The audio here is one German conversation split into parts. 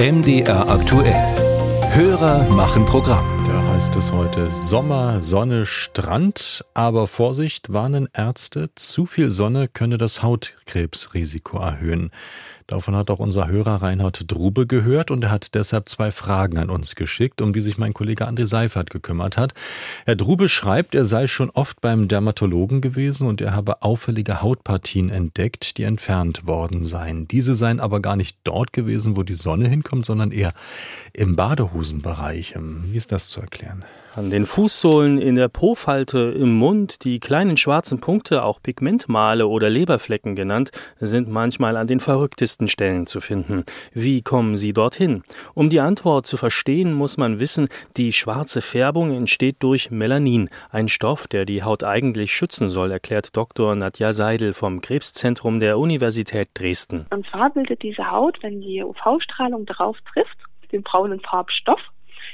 MDR aktuell. Hörer machen Programm. Da heißt es heute Sommer, Sonne, Strand. Aber Vorsicht, warnen Ärzte, zu viel Sonne könne das Hautkrebsrisiko erhöhen. Davon hat auch unser Hörer Reinhard Drube gehört und er hat deshalb zwei Fragen an uns geschickt, um die sich mein Kollege André Seifert gekümmert hat. Herr Drube schreibt, er sei schon oft beim Dermatologen gewesen und er habe auffällige Hautpartien entdeckt, die entfernt worden seien. Diese seien aber gar nicht dort gewesen, wo die Sonne hinkommt, sondern eher im Badehosenbereich. Wie ist das zu erklären? An den Fußsohlen, in der Po-Falte, im Mund, die kleinen schwarzen Punkte, auch Pigmentmale oder Leberflecken genannt, sind manchmal an den verrücktesten Stellen zu finden. Wie kommen sie dorthin? Um die Antwort zu verstehen, muss man wissen, die schwarze Färbung entsteht durch Melanin, ein Stoff, der die Haut eigentlich schützen soll, erklärt Dr. Nadja Seidel vom Krebszentrum der Universität Dresden. Und zwar bildet diese Haut, wenn die UV-Strahlung darauf trifft, den braunen Farbstoff,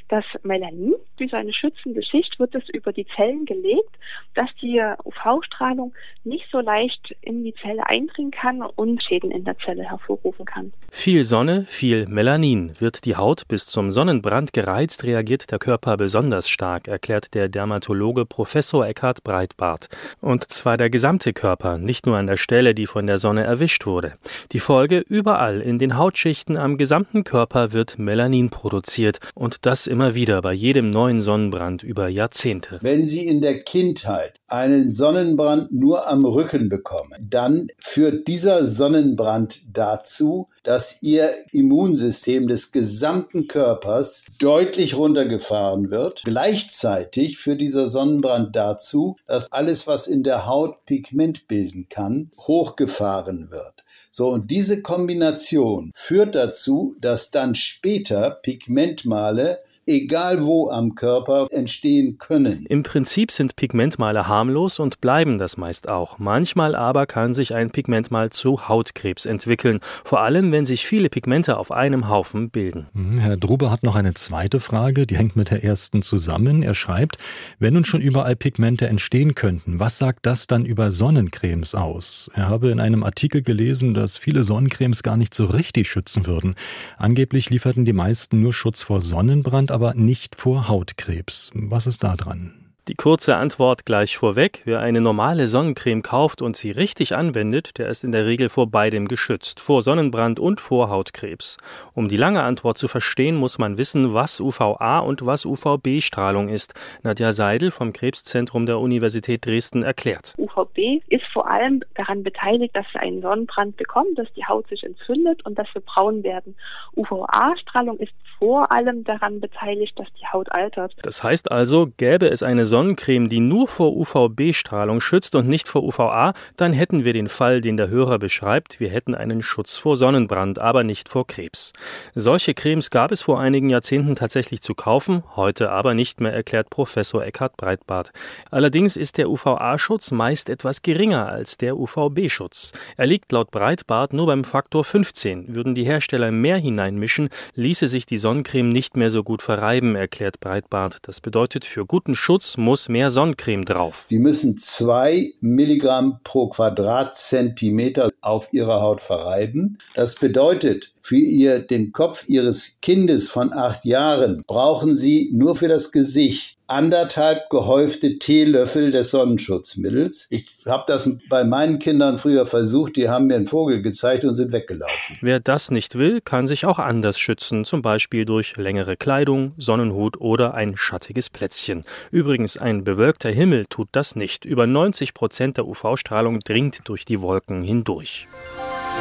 das Melanin, wie so eine schützende Schicht, wird es über die Zellen gelegt, dass die UV-Strahlung nicht so leicht in die Zelle eindringen kann und Schäden in der Zelle hervorrufen kann. Viel Sonne, viel Melanin. Wird die Haut bis zum Sonnenbrand gereizt, reagiert der Körper besonders stark, erklärt der Dermatologe Professor Eckhard Breitbart. Und zwar der gesamte Körper, nicht nur an der Stelle, die von der Sonne erwischt wurde. Die Folge, überall in den Hautschichten am gesamten Körper wird Melanin produziert und das immer wieder bei jedem neuen Sonnenbrand über Jahrzehnte. Wenn Sie in der Kindheit einen Sonnenbrand nur am Rücken bekommen, dann führt dieser Sonnenbrand dazu, dass Ihr Immunsystem des gesamten Körpers deutlich runtergefahren wird. Gleichzeitig führt dieser Sonnenbrand dazu, dass alles, was in der Haut Pigment bilden kann, hochgefahren wird. So, und diese Kombination führt dazu, dass dann später Pigmentmale egal wo am Körper entstehen können. Im Prinzip sind Pigmentmale harmlos und bleiben das meist auch. Manchmal aber kann sich ein Pigmentmal zu Hautkrebs entwickeln, vor allem wenn sich viele Pigmente auf einem Haufen bilden. Mhm, Herr Drube hat noch eine zweite Frage, die hängt mit der ersten zusammen. Er schreibt, wenn nun schon überall Pigmente entstehen könnten, was sagt das dann über Sonnencremes aus? Er habe in einem Artikel gelesen, dass viele Sonnencremes gar nicht so richtig schützen würden. Angeblich lieferten die meisten nur Schutz vor Sonnenbrand, aber nicht vor Hautkrebs. Was ist da dran? Die kurze Antwort gleich vorweg. Wer eine normale Sonnencreme kauft und sie richtig anwendet, der ist in der Regel vor beidem geschützt, vor Sonnenbrand und vor Hautkrebs. Um die lange Antwort zu verstehen, muss man wissen, was UVA und was UVB-Strahlung ist. Nadja Seidel vom Krebszentrum der Universität Dresden erklärt. UVB ist vor allem daran beteiligt, dass wir einen Sonnenbrand bekommen, dass die Haut sich entzündet und dass wir braun werden. UVA-Strahlung ist vor allem daran beteiligt, dass die Haut altert. Das heißt also, gäbe es eine Sonnencreme, die nur vor UVB-Strahlung schützt und nicht vor UVA, dann hätten wir den Fall, den der Hörer beschreibt. Wir hätten einen Schutz vor Sonnenbrand, aber nicht vor Krebs. Solche Cremes gab es vor einigen Jahrzehnten tatsächlich zu kaufen, heute aber nicht mehr, erklärt Professor Eckhard Breitbart. Allerdings ist der UVA-Schutz meist etwas geringer als der UVB-Schutz. Er liegt laut Breitbart nur beim Faktor 15. Würden die Hersteller mehr hineinmischen, ließe sich die Sonnencreme nicht mehr so gut verreiben, erklärt Breitbart. Das bedeutet, für guten Schutz muss mehr Sonnencreme drauf. Sie müssen zwei Milligramm pro Quadratzentimeter auf Ihrer Haut verreiben. Das bedeutet, für ihr den Kopf ihres Kindes von acht Jahren brauchen sie nur für das Gesicht anderthalb gehäufte Teelöffel des Sonnenschutzmittels. Ich habe das bei meinen Kindern früher versucht, die haben mir einen Vogel gezeigt und sind weggelaufen. Wer das nicht will, kann sich auch anders schützen, zum Beispiel durch längere Kleidung, Sonnenhut oder ein schattiges Plätzchen. Übrigens, ein bewölkter Himmel tut das nicht. Über 90 Prozent der UV-Strahlung dringt durch die Wolken hindurch.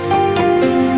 Musik